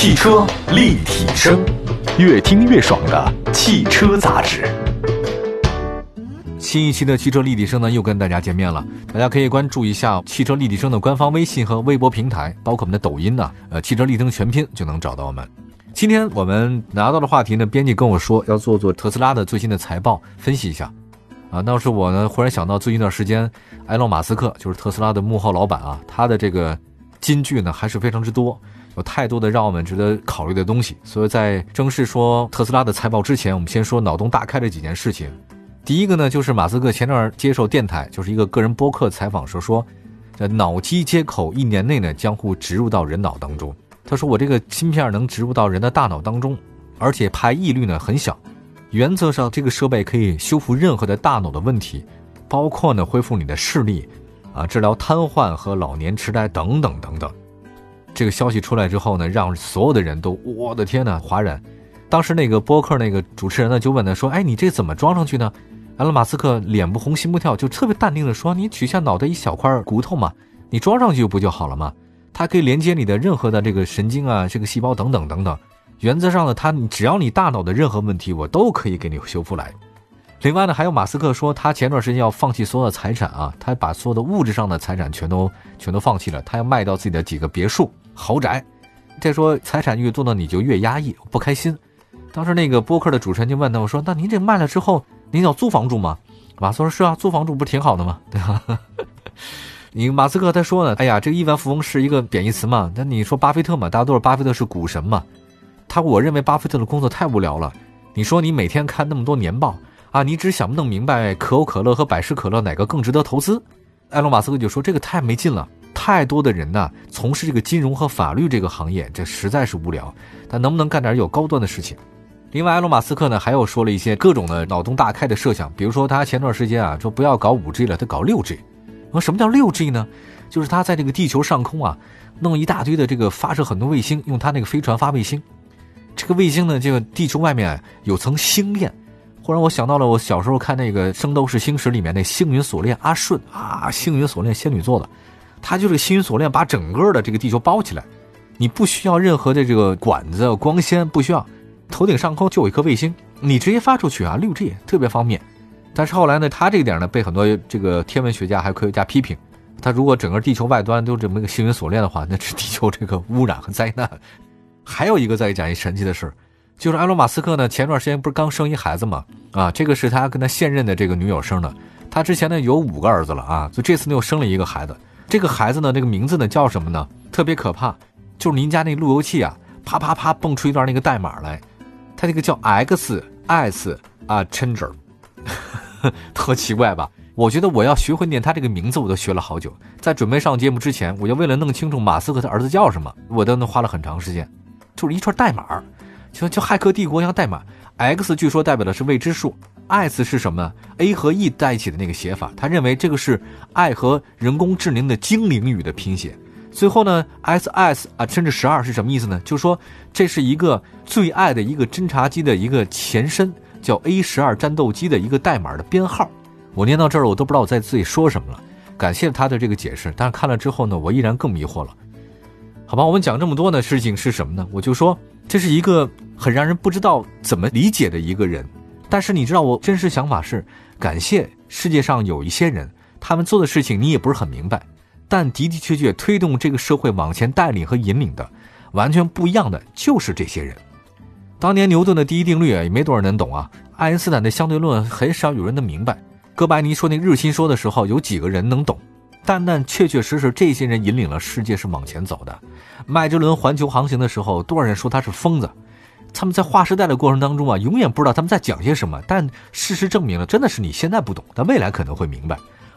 汽车立体声，越听越爽的汽车杂志。新一期的汽车立体声呢，又跟大家见面了。大家可以关注一下汽车立体声的官方微信和微博平台，包括我们的抖音呢，呃，汽车立体声全拼就能找到我们。今天我们拿到的话题呢，编辑跟我说要做做特斯拉的最新的财报分析一下。啊，当时我呢忽然想到，最近一段时间，埃隆·马斯克就是特斯拉的幕后老板啊，他的这个金句呢还是非常之多。有太多的让我们值得考虑的东西，所以在正式说特斯拉的财报之前，我们先说脑洞大开的几件事情。第一个呢，就是马斯克前段接受电台，就是一个个人播客采访时说，在脑机接口一年内呢将会植入到人脑当中。他说我这个芯片能植入到人的大脑当中，而且排异率呢很小，原则上这个设备可以修复任何的大脑的问题，包括呢恢复你的视力，啊治疗瘫痪和老年痴呆等等等等。这个消息出来之后呢，让所有的人都我的天呐，哗然。当时那个播客那个主持人呢就问他说：“哎，你这怎么装上去呢？”埃隆·马斯克脸不红心不跳，就特别淡定的说：“你取下脑袋一小块骨头嘛，你装上去不就好了吗？它可以连接你的任何的这个神经啊，这个细胞等等等等。原则上呢，它只要你大脑的任何问题，我都可以给你修复来。另外呢，还有马斯克说他前段时间要放弃所有的财产啊，他把所有的物质上的财产全都全都放弃了，他要卖掉自己的几个别墅。”豪宅，再说财产越多呢，你就越压抑不开心。当时那个播客的主持人就问他，我说：“那您这卖了之后，您要租房住吗？”马斯克说：“是啊，租房住不是挺好的吗？对吧？”你马斯克他说呢：“哎呀，这个亿万富翁是一个贬义词嘛？那你说巴菲特嘛，大家都是巴菲特是股神嘛？他我认为巴菲特的工作太无聊了。你说你每天看那么多年报啊，你只想不弄明白可口可乐和百事可乐哪个更值得投资？”埃隆马斯克就说：“这个太没劲了。”太多的人呢，从事这个金融和法律这个行业，这实在是无聊。他能不能干点有高端的事情？另外，埃隆·马斯克呢，还有说了一些各种的脑洞大开的设想，比如说他前段时间啊，说不要搞五 G 了，他搞六 G。那什么叫六 G 呢？就是他在这个地球上空啊，弄一大堆的这个发射很多卫星，用他那个飞船发卫星。这个卫星呢，这个地球外面有层星链。忽然我想到了我小时候看那个《圣斗士星矢》里面那星云锁链，阿顺啊，星云锁链仙女座的。它就是星云锁链，把整个的这个地球包起来，你不需要任何的这个管子、光纤，不需要，头顶上空就有一颗卫星，你直接发出去啊，六 G 特别方便。但是后来呢，它这个点呢被很多这个天文学家还有科学家批评，它如果整个地球外端都这么个星云锁链的话，那是地球这个污染和灾难。还有一个再讲一神奇的事，就是埃隆马斯克呢前段时间不是刚生一孩子嘛，啊，这个是他跟他现任的这个女友生的，他之前呢有五个儿子了啊，就这次呢又生了一个孩子。这个孩子呢，这个名字呢叫什么呢？特别可怕，就是您家那路由器啊，啪啪啪蹦出一段那个代码来，它这个叫 X S 啊，Changer，特奇怪吧？我觉得我要学会念他这个名字，我都学了好久。在准备上节目之前，我就为了弄清楚马斯克他儿子叫什么，我都能花了很长时间，就是一串代码，就就骇客帝国一样代码。X 据说代表的是未知数。S 是什么？A 和 E 在一起的那个写法，他认为这个是爱和人工智能的精灵语的拼写。最后呢，S S 啊，甚至十二是什么意思呢？就是说这是一个最爱的一个侦察机的一个前身，叫 A 十二战斗机的一个代码的编号。我念到这儿，我都不知道我在自己说什么了。感谢他的这个解释，但是看了之后呢，我依然更迷惑了。好吧，我们讲这么多呢，事情是什么呢？我就说这是一个很让人不知道怎么理解的一个人。但是你知道，我真实想法是，感谢世界上有一些人，他们做的事情你也不是很明白，但的的确确推动这个社会往前带领和引领的，完全不一样的就是这些人。当年牛顿的第一定律，也没多少人能懂啊。爱因斯坦的相对论很少有人能明白。哥白尼说那日心说的时候，有几个人能懂？但但确确实实，这些人引领了世界是往前走的。麦哲伦环球航行的时候，多少人说他是疯子？他们在划时代的过程当中啊，永远不知道他们在讲些什么。但事实证明了，真的是你现在不懂，但未来可能会明白。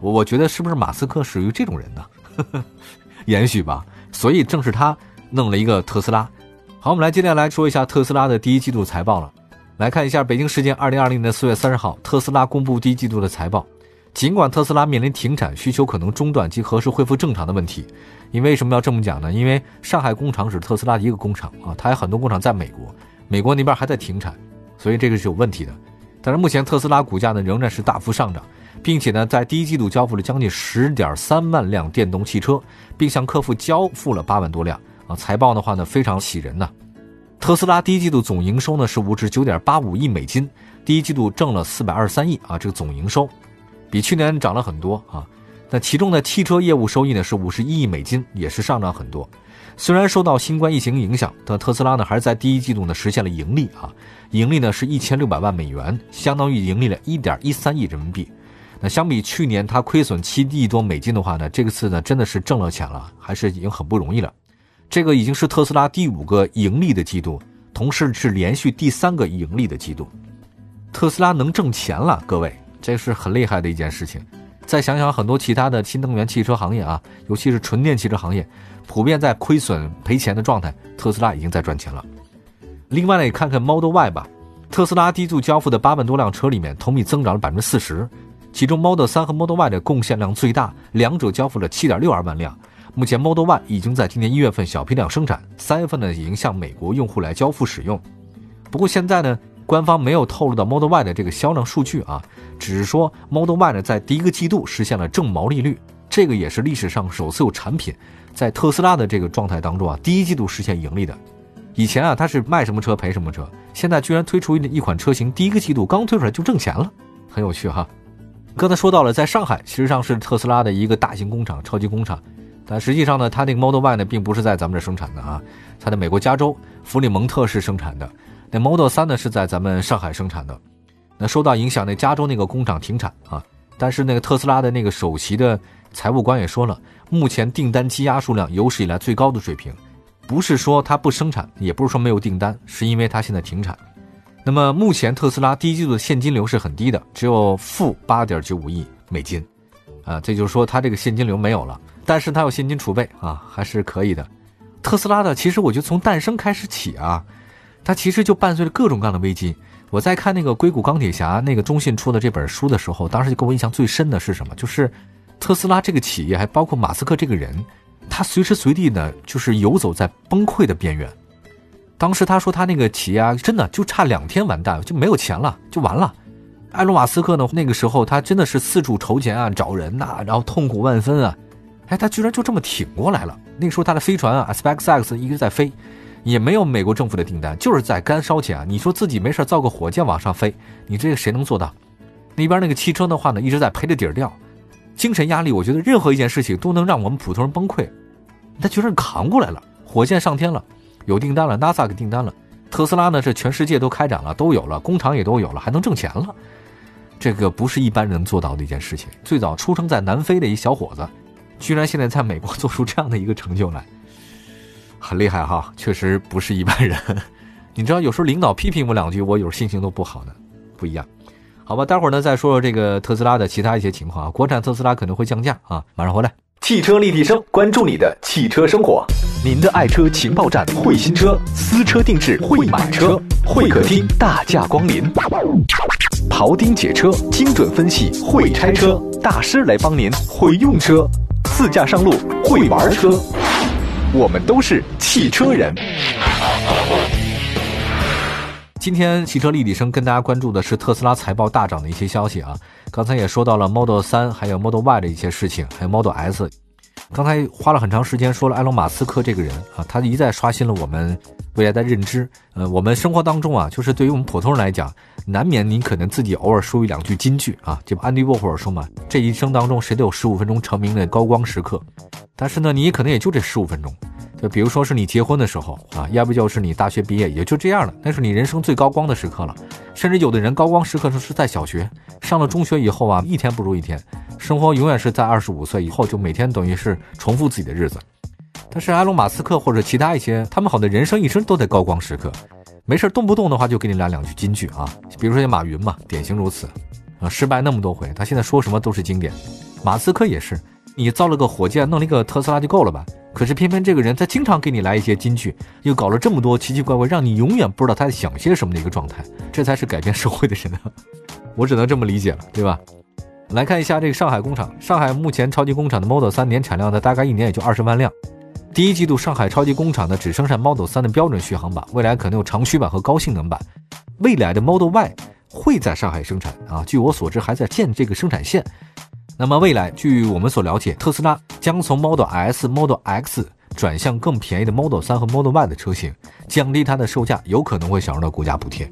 我我觉得是不是马斯克属于这种人呢？也许吧。所以正是他弄了一个特斯拉。好，我们来接下来说一下特斯拉的第一季度财报了。来看一下北京时间二零二零年四月三十号，特斯拉公布第一季度的财报。尽管特斯拉面临停产、需求可能中断及何时恢复正常的问题，你为什么要这么讲呢？因为上海工厂是特斯拉的一个工厂啊，它有很多工厂在美国。美国那边还在停产，所以这个是有问题的。但是目前特斯拉股价呢仍然是大幅上涨，并且呢在第一季度交付了将近十点三万辆电动汽车，并向客户交付了八万多辆啊。财报的话呢非常喜人呐。特斯拉第一季度总营收呢是五十九点八五亿美金，第一季度挣了四百二十三亿啊，这个总营收比去年涨了很多啊。那其中的汽车业务收益呢是五十一亿美金，也是上涨很多。虽然受到新冠疫情影响，但特斯拉呢还是在第一季度呢实现了盈利啊，盈利呢是一千六百万美元，相当于盈利了一点一三亿人民币。那相比去年它亏损七亿多美金的话呢，这个次呢真的是挣了钱了，还是已经很不容易了。这个已经是特斯拉第五个盈利的季度，同时是连续第三个盈利的季度。特斯拉能挣钱了，各位，这是很厉害的一件事情。再想想很多其他的新能源汽车行业啊，尤其是纯电汽车行业，普遍在亏损赔钱的状态，特斯拉已经在赚钱了。另外呢，也看看 Model Y 吧，特斯拉第一组交付的八万多辆车里面，同比增长了百分之四十，其中 Model 3和 Model Y 的贡献量最大，两者交付了七点六二万辆。目前 Model Y 已经在今年一月份小批量生产，三月份呢已经向美国用户来交付使用。不过现在呢。官方没有透露到 Model Y 的这个销量数据啊，只是说 Model Y 呢在第一个季度实现了正毛利率，这个也是历史上首次有产品在特斯拉的这个状态当中啊，第一季度实现盈利的。以前啊，它是卖什么车赔什么车，现在居然推出一一款车型，第一个季度刚推出来就挣钱了，很有趣哈。刚才说到了，在上海，其实上是特斯拉的一个大型工厂、超级工厂，但实际上呢，它那个 Model Y 呢，并不是在咱们这生产的啊，它在美国加州弗里蒙特市生产的。那 Model 3呢是在咱们上海生产的，那受到影响，那加州那个工厂停产啊。但是那个特斯拉的那个首席的财务官也说了，目前订单积压数量有史以来最高的水平，不是说它不生产，也不是说没有订单，是因为它现在停产。那么目前特斯拉第一季度的现金流是很低的，只有负八点九五亿美金，啊，这就是说它这个现金流没有了，但是它有现金储备啊，还是可以的。特斯拉的其实我觉得从诞生开始起啊。它其实就伴随着各种各样的危机。我在看那个硅谷钢铁侠那个中信出的这本书的时候，当时就给我印象最深的是什么？就是特斯拉这个企业，还包括马斯克这个人，他随时随地呢就是游走在崩溃的边缘。当时他说他那个企业啊，真的就差两天完蛋，就没有钱了，就完了。埃隆·马斯克呢，那个时候他真的是四处筹钱啊，找人呐，然后痛苦万分啊。哎，他居然就这么挺过来了。那个时候他的飞船啊，SpaceX 一直在飞。也没有美国政府的订单，就是在干烧钱啊！你说自己没事造个火箭往上飞，你这个谁能做到？那边那个汽车的话呢，一直在赔着底儿掉，精神压力，我觉得任何一件事情都能让我们普通人崩溃。他居然扛过来了，火箭上天了，有订单了，NASA 给订单了，特斯拉呢是全世界都开展了，都有了，工厂也都有了，还能挣钱了，这个不是一般人能做到的一件事情。最早出生在南非的一小伙子，居然现在在美国做出这样的一个成就来。很厉害哈，确实不是一般人。你知道，有时候领导批评我两句，我有时候心情都不好呢，不一样。好吧，待会儿呢再说说这个特斯拉的其他一些情况啊。国产特斯拉可能会降价啊，马上回来。汽车立体声，关注你的汽车生活，您的爱车情报站，会新车，私车定制，会买车，会客厅大驾光临，庖丁解车，精准分析，会拆车大师来帮您，会用车，自驾上路，会玩车。我们都是汽车人。今天汽车立体声跟大家关注的是特斯拉财报大涨的一些消息啊。刚才也说到了 Model 三还有 Model Y 的一些事情，还有 Model S。刚才花了很长时间说了埃隆·马斯克这个人啊，他一再刷新了我们未来的认知。呃，我们生活当中啊，就是对于我们普通人来讲，难免你可能自己偶尔说一两句金句啊。就安迪沃霍尔说嘛，这一生当中谁都有十五分钟成名的高光时刻。但是呢，你可能也就这十五分钟，就比如说是你结婚的时候啊，要不就是你大学毕业，也就这样了。那是你人生最高光的时刻了。甚至有的人高光时刻是是在小学，上了中学以后啊，一天不如一天，生活永远是在二十五岁以后，就每天等于是重复自己的日子。但是埃隆·马斯克或者其他一些，他们好的人生一生都在高光时刻，没事动不动的话就给你来两句金句啊，比如说像马云嘛，典型如此啊，失败那么多回，他现在说什么都是经典。马斯克也是。你造了个火箭，弄了一个特斯拉就够了吧？可是偏偏这个人他经常给你来一些金句，又搞了这么多奇奇怪怪，让你永远不知道他在想些什么的一个状态。这才是改变社会的人啊！我只能这么理解了，对吧？来看一下这个上海工厂，上海目前超级工厂的 Model 3年产量呢，大概一年也就二十万辆。第一季度上海超级工厂呢只生产 Model 3的标准续航版，未来可能有长驱版和高性能版。未来的 Model Y 会在上海生产啊，据我所知还在建这个生产线。那么未来，据我们所了解，特斯拉将从 Model S、Model X 转向更便宜的 Model 3和 Model Y 的车型，降低它的售价，有可能会享受到国家补贴。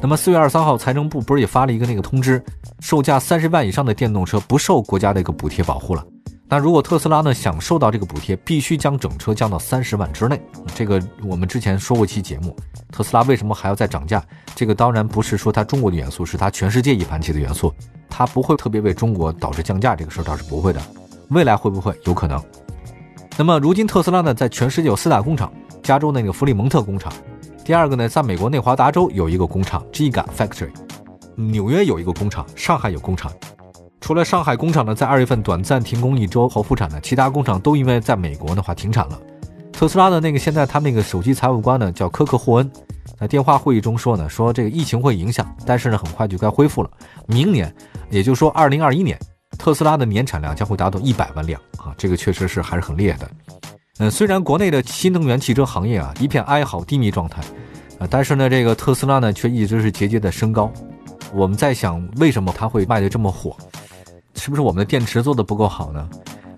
那么四月二十三号，财政部不是也发了一个那个通知，售价三十万以上的电动车不受国家的一个补贴保护了。那如果特斯拉呢想受到这个补贴，必须将整车降到三十万之内。这个我们之前说过一期节目，特斯拉为什么还要再涨价？这个当然不是说它中国的元素，是它全世界一盘棋的元素，它不会特别为中国导致降价这个事儿，倒是不会的。未来会不会有可能？那么如今特斯拉呢，在全世界有四大工厂，加州那个弗里蒙特工厂，第二个呢，在美国内华达州有一个工厂 Giga Factory，纽约有一个工厂，上海有工厂。除了上海工厂呢，在二月份短暂停工一周后复产的，其他工厂都因为在美国的话停产了。特斯拉的那个现在他那个首席财务官呢叫科克霍恩，在电话会议中说呢，说这个疫情会影响，但是呢很快就该恢复了。明年，也就是说二零二一年，特斯拉的年产量将会达到一百万辆啊，这个确实是还是很厉害的。嗯，虽然国内的新能源汽车行业啊一片哀嚎低迷状态，啊，但是呢这个特斯拉呢却一直是节节的升高。我们在想，为什么它会卖的这么火？是不是我们的电池做的不够好呢？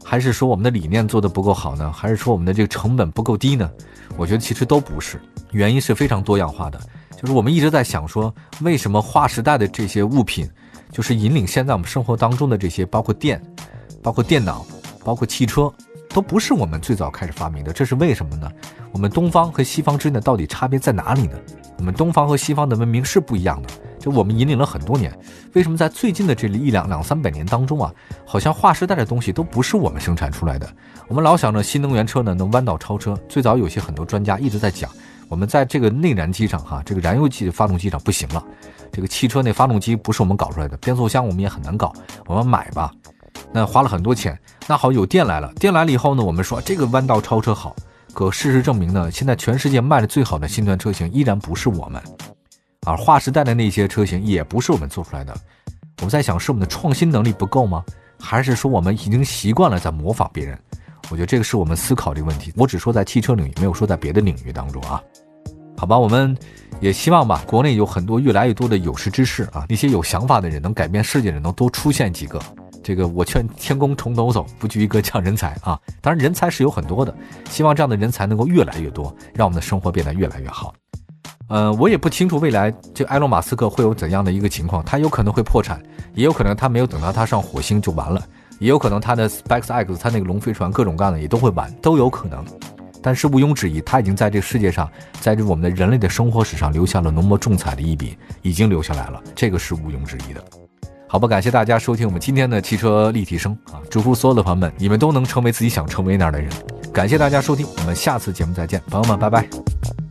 还是说我们的理念做的不够好呢？还是说我们的这个成本不够低呢？我觉得其实都不是，原因是非常多样化的。就是我们一直在想说，为什么划时代的这些物品，就是引领现在我们生活当中的这些，包括电、包括电脑、包括汽车，都不是我们最早开始发明的。这是为什么呢？我们东方和西方之间的到底差别在哪里呢？我们东方和西方的文明是不一样的。就我们引领了很多年，为什么在最近的这一两两三百年当中啊，好像划时代的东西都不是我们生产出来的？我们老想着新能源车呢能弯道超车，最早有些很多专家一直在讲，我们在这个内燃机上哈，这个燃油机发动机上不行了，这个汽车那发动机不是我们搞出来的，变速箱我们也很难搞，我们买吧，那花了很多钱，那好有电来了，电来了以后呢，我们说这个弯道超车好，可事实证明呢，现在全世界卖的最好的新能源车型依然不是我们。而划时代的那些车型也不是我们做出来的，我们在想是我们的创新能力不够吗？还是说我们已经习惯了在模仿别人？我觉得这个是我们思考这个问题。我只说在汽车领域，没有说在别的领域当中啊。好吧，我们也希望吧，国内有很多越来越多的有识之士啊，那些有想法的人，能改变世界的人，能多出现几个。这个我劝天公重抖擞，不拘一格降人才啊。当然人才是有很多的，希望这样的人才能够越来越多，让我们的生活变得越来越好。呃，我也不清楚未来这埃隆·马斯克会有怎样的一个情况，他有可能会破产，也有可能他没有等到他上火星就完了，也有可能他的 SpaceX 他那个龙飞船各种各样的也都会完，都有可能。但是毋庸置疑，他已经在这个世界上，在这我们的人类的生活史上留下了浓墨重彩的一笔，已经留下来了，这个是毋庸置疑的。好吧，感谢大家收听我们今天的汽车立体声啊，祝福所有的朋友们，你们都能成为自己想成为那样的人。感谢大家收听，我们下次节目再见，朋友们，拜拜。